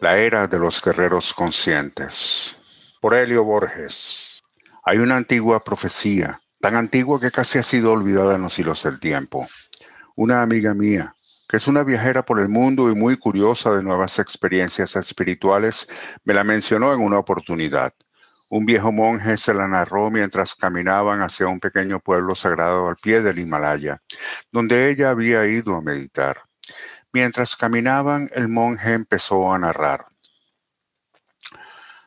La era de los guerreros conscientes. Por Helio Borges. Hay una antigua profecía, tan antigua que casi ha sido olvidada en los hilos del tiempo. Una amiga mía, que es una viajera por el mundo y muy curiosa de nuevas experiencias espirituales, me la mencionó en una oportunidad. Un viejo monje se la narró mientras caminaban hacia un pequeño pueblo sagrado al pie del Himalaya, donde ella había ido a meditar. Mientras caminaban, el monje empezó a narrar.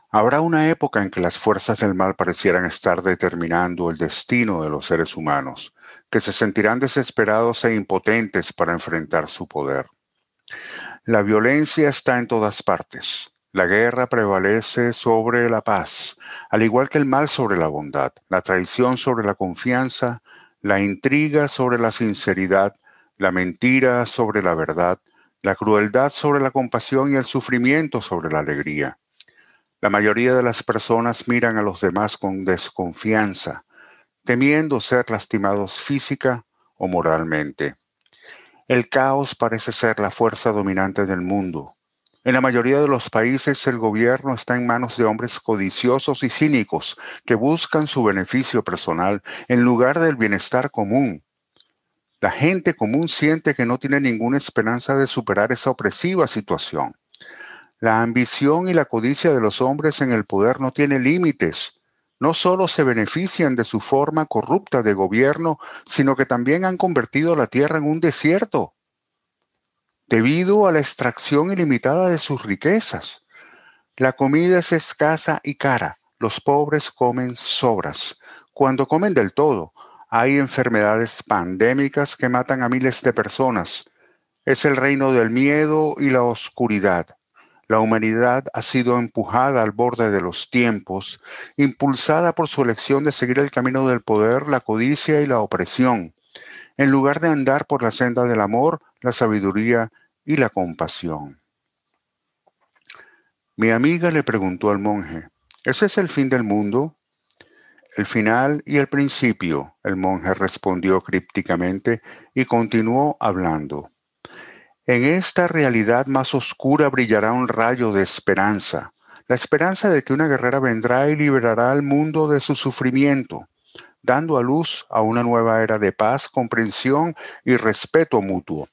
Habrá una época en que las fuerzas del mal parecieran estar determinando el destino de los seres humanos, que se sentirán desesperados e impotentes para enfrentar su poder. La violencia está en todas partes. La guerra prevalece sobre la paz, al igual que el mal sobre la bondad, la traición sobre la confianza, la intriga sobre la sinceridad, la mentira sobre la verdad, la crueldad sobre la compasión y el sufrimiento sobre la alegría. La mayoría de las personas miran a los demás con desconfianza, temiendo ser lastimados física o moralmente. El caos parece ser la fuerza dominante del mundo en la mayoría de los países el gobierno está en manos de hombres codiciosos y cínicos que buscan su beneficio personal en lugar del bienestar común. La gente común siente que no tiene ninguna esperanza de superar esa opresiva situación. La ambición y la codicia de los hombres en el poder no tiene límites. No solo se benefician de su forma corrupta de gobierno, sino que también han convertido la tierra en un desierto debido a la extracción ilimitada de sus riquezas. La comida es escasa y cara. Los pobres comen sobras. Cuando comen del todo, hay enfermedades pandémicas que matan a miles de personas. Es el reino del miedo y la oscuridad. La humanidad ha sido empujada al borde de los tiempos, impulsada por su elección de seguir el camino del poder, la codicia y la opresión, en lugar de andar por la senda del amor, la sabiduría y la compasión. Mi amiga le preguntó al monje, ¿ese es el fin del mundo? El final y el principio, el monje respondió crípticamente y continuó hablando. En esta realidad más oscura brillará un rayo de esperanza, la esperanza de que una guerrera vendrá y liberará al mundo de su sufrimiento, dando a luz a una nueva era de paz, comprensión y respeto mutuo.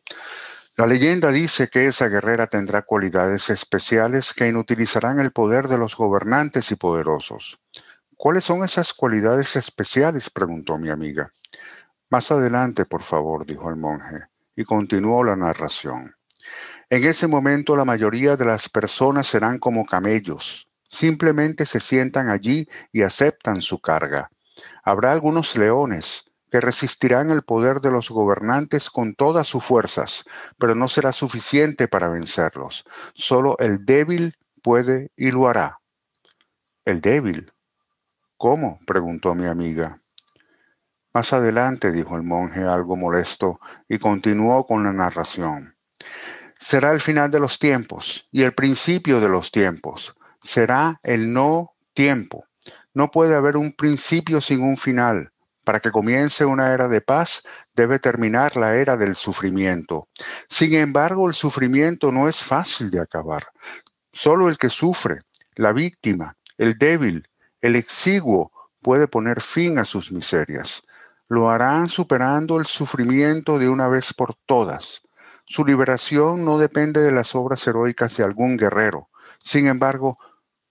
La leyenda dice que esa guerrera tendrá cualidades especiales que inutilizarán el poder de los gobernantes y poderosos. ¿Cuáles son esas cualidades especiales? preguntó mi amiga. Más adelante, por favor, dijo el monje, y continuó la narración. En ese momento la mayoría de las personas serán como camellos. Simplemente se sientan allí y aceptan su carga. Habrá algunos leones, que resistirán el poder de los gobernantes con todas sus fuerzas, pero no será suficiente para vencerlos. Solo el débil puede y lo hará. ¿El débil? ¿Cómo? preguntó mi amiga. Más adelante, dijo el monje algo molesto, y continuó con la narración. Será el final de los tiempos y el principio de los tiempos. Será el no tiempo. No puede haber un principio sin un final. Para que comience una era de paz, debe terminar la era del sufrimiento. Sin embargo, el sufrimiento no es fácil de acabar. Solo el que sufre, la víctima, el débil, el exiguo, puede poner fin a sus miserias. Lo harán superando el sufrimiento de una vez por todas. Su liberación no depende de las obras heroicas de algún guerrero. Sin embargo,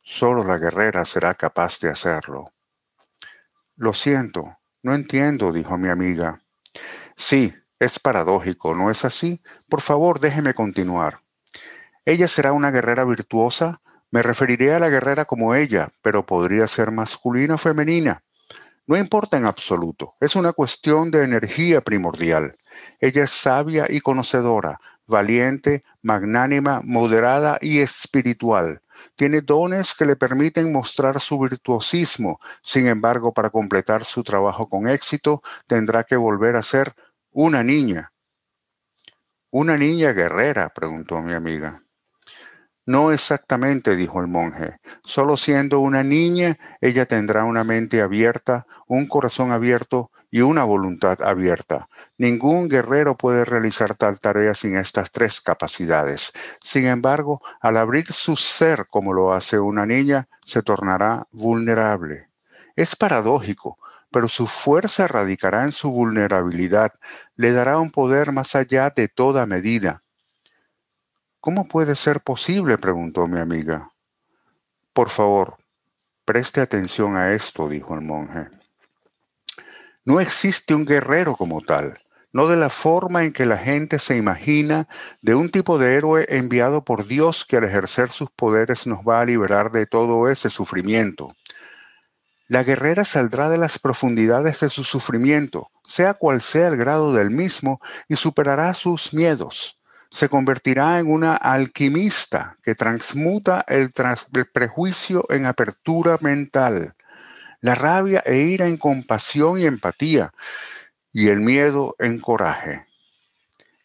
solo la guerrera será capaz de hacerlo. Lo siento, no entiendo, dijo mi amiga. Sí, es paradójico, ¿no es así? Por favor, déjeme continuar. Ella será una guerrera virtuosa. Me referiré a la guerrera como ella, pero podría ser masculina o femenina. No importa en absoluto, es una cuestión de energía primordial. Ella es sabia y conocedora, valiente, magnánima, moderada y espiritual. Tiene dones que le permiten mostrar su virtuosismo. Sin embargo, para completar su trabajo con éxito, tendrá que volver a ser una niña. ¿Una niña guerrera? preguntó mi amiga. No exactamente, dijo el monje. Solo siendo una niña, ella tendrá una mente abierta, un corazón abierto y una voluntad abierta. Ningún guerrero puede realizar tal tarea sin estas tres capacidades. Sin embargo, al abrir su ser como lo hace una niña, se tornará vulnerable. Es paradójico, pero su fuerza radicará en su vulnerabilidad, le dará un poder más allá de toda medida. ¿Cómo puede ser posible? preguntó mi amiga. Por favor, preste atención a esto, dijo el monje. No existe un guerrero como tal, no de la forma en que la gente se imagina de un tipo de héroe enviado por Dios que al ejercer sus poderes nos va a liberar de todo ese sufrimiento. La guerrera saldrá de las profundidades de su sufrimiento, sea cual sea el grado del mismo, y superará sus miedos se convertirá en una alquimista que transmuta el, prejuicio en apertura mental, la rabia e ira en compasión y empatía, y el miedo en coraje.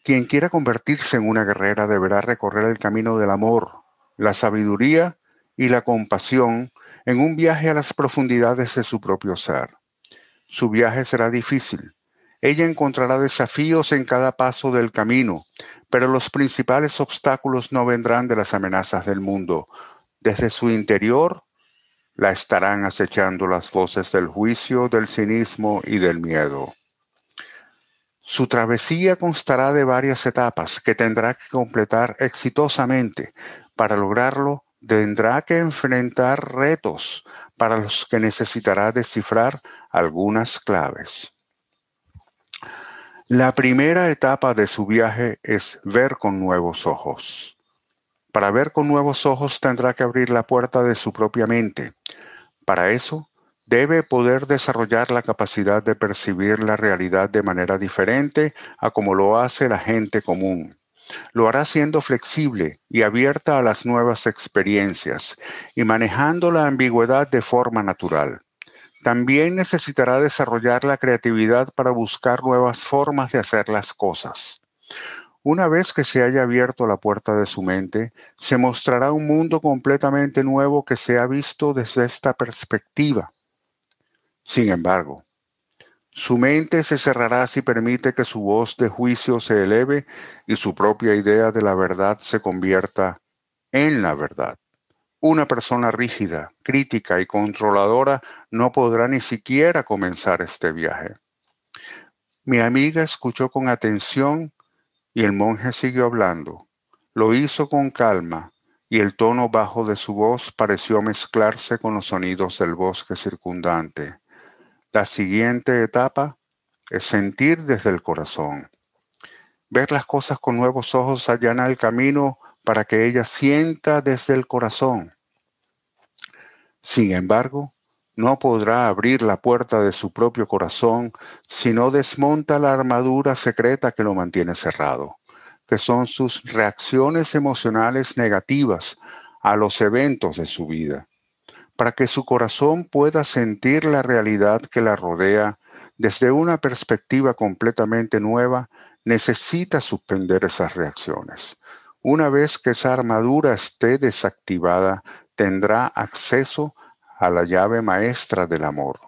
Quien quiera convertirse en una guerrera deberá recorrer el camino del amor, la sabiduría y la compasión en un viaje a las profundidades de su propio ser. Su viaje será difícil. Ella encontrará desafíos en cada paso del camino, pero los principales obstáculos no vendrán de las amenazas del mundo. Desde su interior la estarán acechando las voces del juicio, del cinismo y del miedo. Su travesía constará de varias etapas que tendrá que completar exitosamente. Para lograrlo, tendrá que enfrentar retos para los que necesitará descifrar algunas claves. La primera etapa de su viaje es ver con nuevos ojos. Para ver con nuevos ojos tendrá que abrir la puerta de su propia mente. Para eso, debe poder desarrollar la capacidad de percibir la realidad de manera diferente a como lo hace la gente común. Lo hará siendo flexible y abierta a las nuevas experiencias y manejando la ambigüedad de forma natural. También necesitará desarrollar la creatividad para buscar nuevas formas de hacer las cosas. Una vez que se haya abierto la puerta de su mente, se mostrará un mundo completamente nuevo que se ha visto desde esta perspectiva. Sin embargo, su mente se cerrará si permite que su voz de juicio se eleve y su propia idea de la verdad se convierta en la verdad. Una persona rígida, crítica y controladora no podrá ni siquiera comenzar este viaje. Mi amiga escuchó con atención y el monje siguió hablando. Lo hizo con calma y el tono bajo de su voz pareció mezclarse con los sonidos del bosque circundante. La siguiente etapa es sentir desde el corazón. Ver las cosas con nuevos ojos allana el camino para que ella sienta desde el corazón. Sin embargo, no podrá abrir la puerta de su propio corazón si no desmonta la armadura secreta que lo mantiene cerrado, que son sus reacciones emocionales negativas a los eventos de su vida, para que su corazón pueda sentir la realidad que la rodea desde una perspectiva completamente nueva, necesita suspender esas reacciones. Una vez que esa armadura esté desactivada, tendrá acceso a la llave maestra del amor.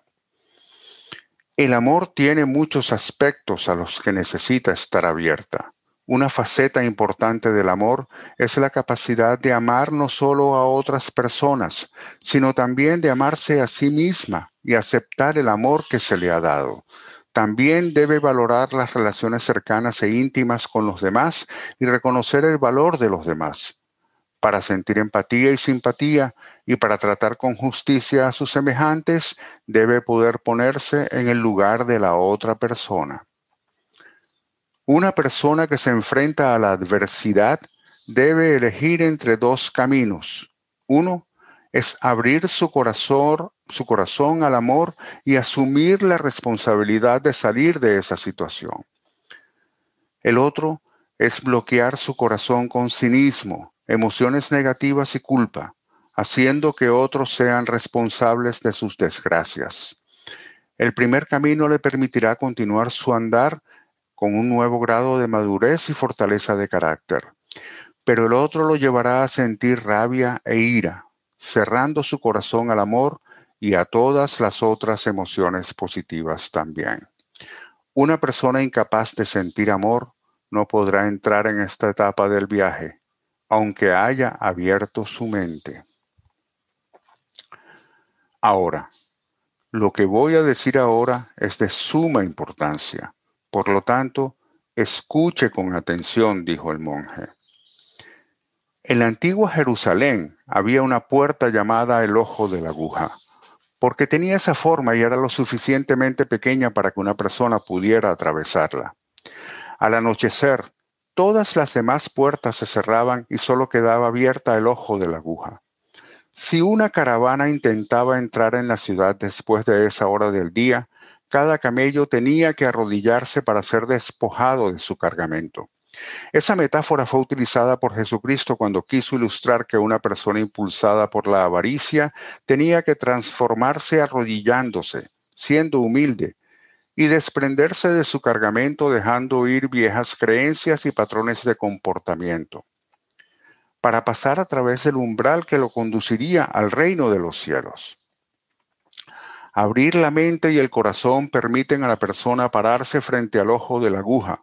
El amor tiene muchos aspectos a los que necesita estar abierta. Una faceta importante del amor es la capacidad de amar no solo a otras personas, sino también de amarse a sí misma y aceptar el amor que se le ha dado. También debe valorar las relaciones cercanas e íntimas con los demás y reconocer el valor de los demás. Para sentir empatía y simpatía y para tratar con justicia a sus semejantes, debe poder ponerse en el lugar de la otra persona. Una persona que se enfrenta a la adversidad debe elegir entre dos caminos. Uno es abrir su corazón, su corazón al amor y asumir la responsabilidad de salir de esa situación. El otro es bloquear su corazón con cinismo, emociones negativas y culpa, haciendo que otros sean responsables de sus desgracias. El primer camino le permitirá continuar su andar con un nuevo grado de madurez y fortaleza de carácter. pero el otro lo llevará a sentir rabia e ira, cerrando su corazón al amor y a todas las otras emociones positivas también. Una persona incapaz de sentir amor no podrá entrar en esta etapa del viaje, aunque haya abierto su mente. Ahora, lo que voy a decir ahora es de suma importancia. Por lo tanto, escuche con atención, dijo el monje. En la antigua Jerusalén había una puerta llamada el ojo de la aguja, porque tenía esa forma y era lo suficientemente pequeña para que una persona pudiera atravesarla. Al anochecer, todas las demás puertas se cerraban y solo quedaba abierta el ojo de la aguja. Si una caravana intentaba entrar en la ciudad después de esa hora del día, cada camello tenía que arrodillarse para ser despojado de su cargamento. Esa metáfora fue utilizada por Jesucristo cuando quiso ilustrar que una persona impulsada por la avaricia tenía que transformarse arrodillándose, siendo humilde, y desprenderse de su cargamento dejando ir viejas creencias y patrones de comportamiento, para pasar a través del umbral que lo conduciría al reino de los cielos. Abrir la mente y el corazón permiten a la persona pararse frente al ojo de la aguja,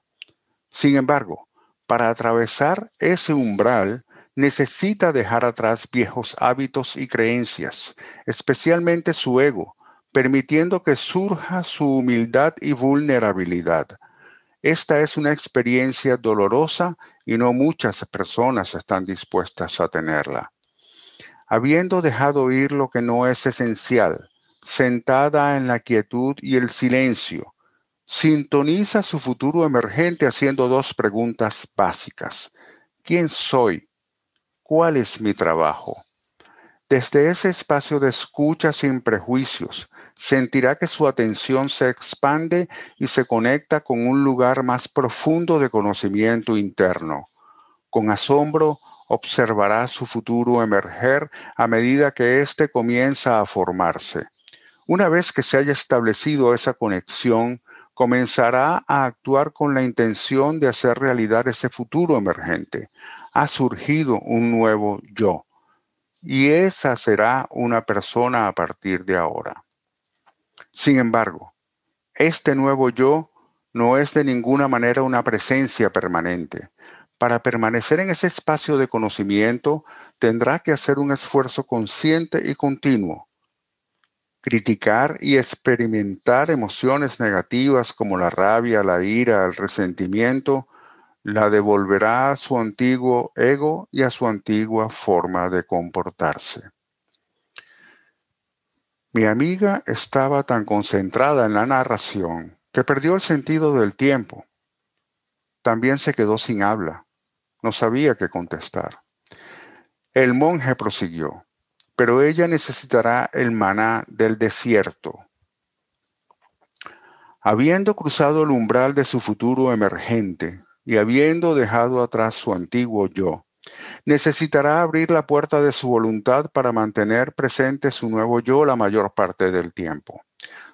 sin embargo, para atravesar ese umbral necesita dejar atrás viejos hábitos y creencias, especialmente su ego, permitiendo que surja su humildad y vulnerabilidad. Esta es una experiencia dolorosa y no muchas personas están dispuestas a tenerla. Habiendo dejado ir lo que no es esencial, sentada en la quietud y el silencio, Sintoniza su futuro emergente haciendo dos preguntas básicas. ¿Quién soy? ¿Cuál es mi trabajo? Desde ese espacio de escucha sin prejuicios, sentirá que su atención se expande y se conecta con un lugar más profundo de conocimiento interno. Con asombro, observará su futuro emerger a medida que éste comienza a formarse. Una vez que se haya establecido esa conexión, comenzará a actuar con la intención de hacer realidad ese futuro emergente. Ha surgido un nuevo yo y esa será una persona a partir de ahora. Sin embargo, este nuevo yo no es de ninguna manera una presencia permanente. Para permanecer en ese espacio de conocimiento, tendrá que hacer un esfuerzo consciente y continuo criticar y experimentar emociones negativas como la rabia, la ira, el resentimiento, la devolverá a su antiguo ego y a su antigua forma de comportarse. Mi amiga estaba tan concentrada en la narración que perdió el sentido del tiempo. También se quedó sin habla. No sabía qué contestar. El monje prosiguió pero ella necesitará el maná del desierto. Habiendo cruzado el umbral de su futuro emergente y habiendo dejado atrás su antiguo yo, necesitará abrir la puerta de su voluntad para mantener presente su nuevo yo la mayor parte del tiempo.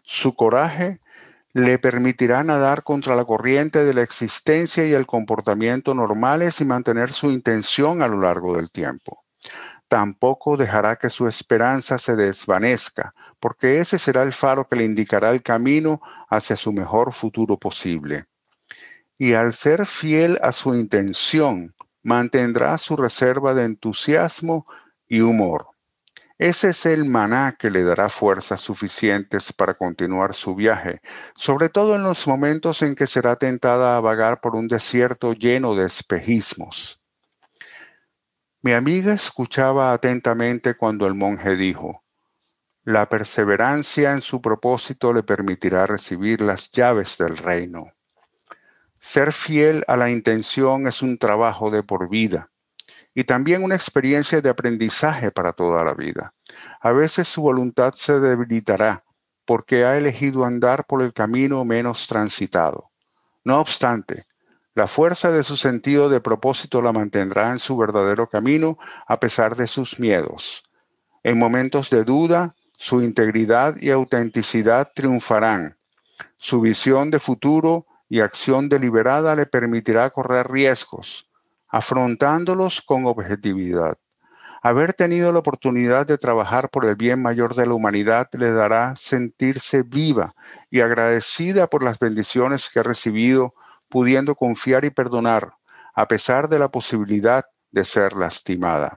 Su coraje le permitirá nadar contra la corriente de la existencia y el comportamiento normales y mantener su intención a lo largo del tiempo tampoco dejará que su esperanza se desvanezca, porque ese será el faro que le indicará el camino hacia su mejor futuro posible. Y al ser fiel a su intención, mantendrá su reserva de entusiasmo y humor. Ese es el maná que le dará fuerzas suficientes para continuar su viaje, sobre todo en los momentos en que será tentada a vagar por un desierto lleno de espejismos. Mi amiga escuchaba atentamente cuando el monje dijo, la perseverancia en su propósito le permitirá recibir las llaves del reino. Ser fiel a la intención es un trabajo de por vida y también una experiencia de aprendizaje para toda la vida. A veces su voluntad se debilitará porque ha elegido andar por el camino menos transitado. No obstante, la fuerza de su sentido de propósito la mantendrá en su verdadero camino a pesar de sus miedos. En momentos de duda, su integridad y autenticidad triunfarán. Su visión de futuro y acción deliberada le permitirá correr riesgos, afrontándolos con objetividad. Haber tenido la oportunidad de trabajar por el bien mayor de la humanidad le dará sentirse viva y agradecida por las bendiciones que ha recibido, pudiendo confiar y perdonar, a pesar de la posibilidad de ser lastimada.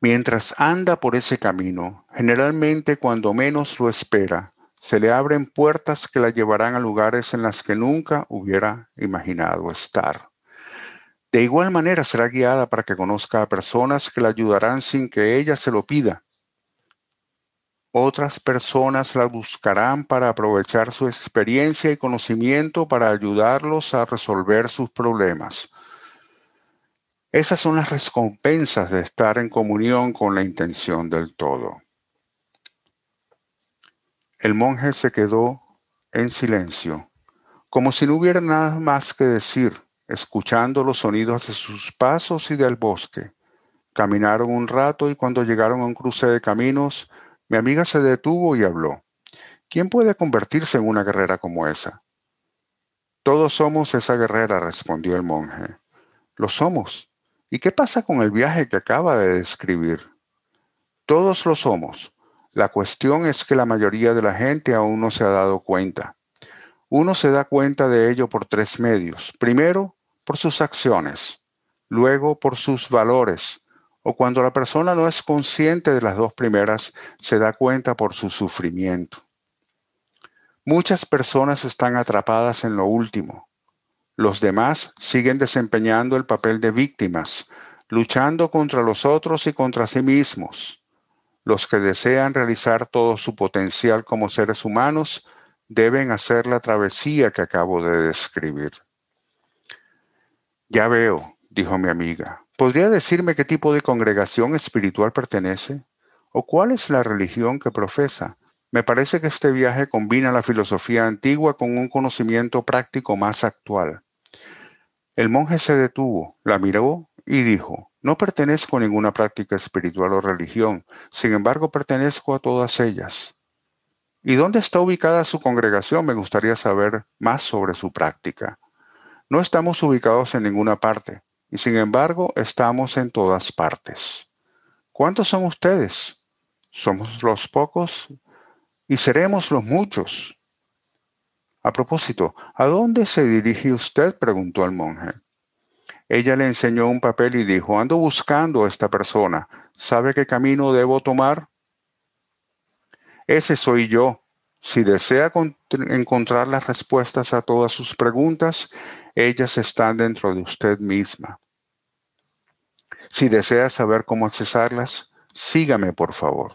Mientras anda por ese camino, generalmente cuando menos lo espera, se le abren puertas que la llevarán a lugares en las que nunca hubiera imaginado estar. De igual manera será guiada para que conozca a personas que la ayudarán sin que ella se lo pida. Otras personas la buscarán para aprovechar su experiencia y conocimiento para ayudarlos a resolver sus problemas. Esas son las recompensas de estar en comunión con la intención del todo. El monje se quedó en silencio, como si no hubiera nada más que decir escuchando los sonidos de sus pasos y del bosque. Caminaron un rato y cuando llegaron a un cruce de caminos, mi amiga se detuvo y habló. ¿Quién puede convertirse en una guerrera como esa? Todos somos esa guerrera, respondió el monje. Lo somos. ¿Y qué pasa con el viaje que acaba de describir? Todos lo somos. La cuestión es que la mayoría de la gente aún no se ha dado cuenta. Uno se da cuenta de ello por tres medios. Primero, por sus acciones, luego por sus valores, o cuando la persona no es consciente de las dos primeras, se da cuenta por su sufrimiento. Muchas personas están atrapadas en lo último. Los demás siguen desempeñando el papel de víctimas, luchando contra los otros y contra sí mismos. Los que desean realizar todo su potencial como seres humanos deben hacer la travesía que acabo de describir. Ya veo, dijo mi amiga. ¿Podría decirme qué tipo de congregación espiritual pertenece? ¿O cuál es la religión que profesa? Me parece que este viaje combina la filosofía antigua con un conocimiento práctico más actual. El monje se detuvo, la miró y dijo, no pertenezco a ninguna práctica espiritual o religión, sin embargo pertenezco a todas ellas. ¿Y dónde está ubicada su congregación? Me gustaría saber más sobre su práctica. No estamos ubicados en ninguna parte y sin embargo estamos en todas partes. ¿Cuántos son ustedes? Somos los pocos y seremos los muchos. A propósito, ¿a dónde se dirige usted? preguntó el monje. Ella le enseñó un papel y dijo, ando buscando a esta persona. ¿Sabe qué camino debo tomar? Ese soy yo. Si desea encontrar las respuestas a todas sus preguntas, ellas están dentro de usted misma. Si desea saber cómo accesarlas, sígame por favor.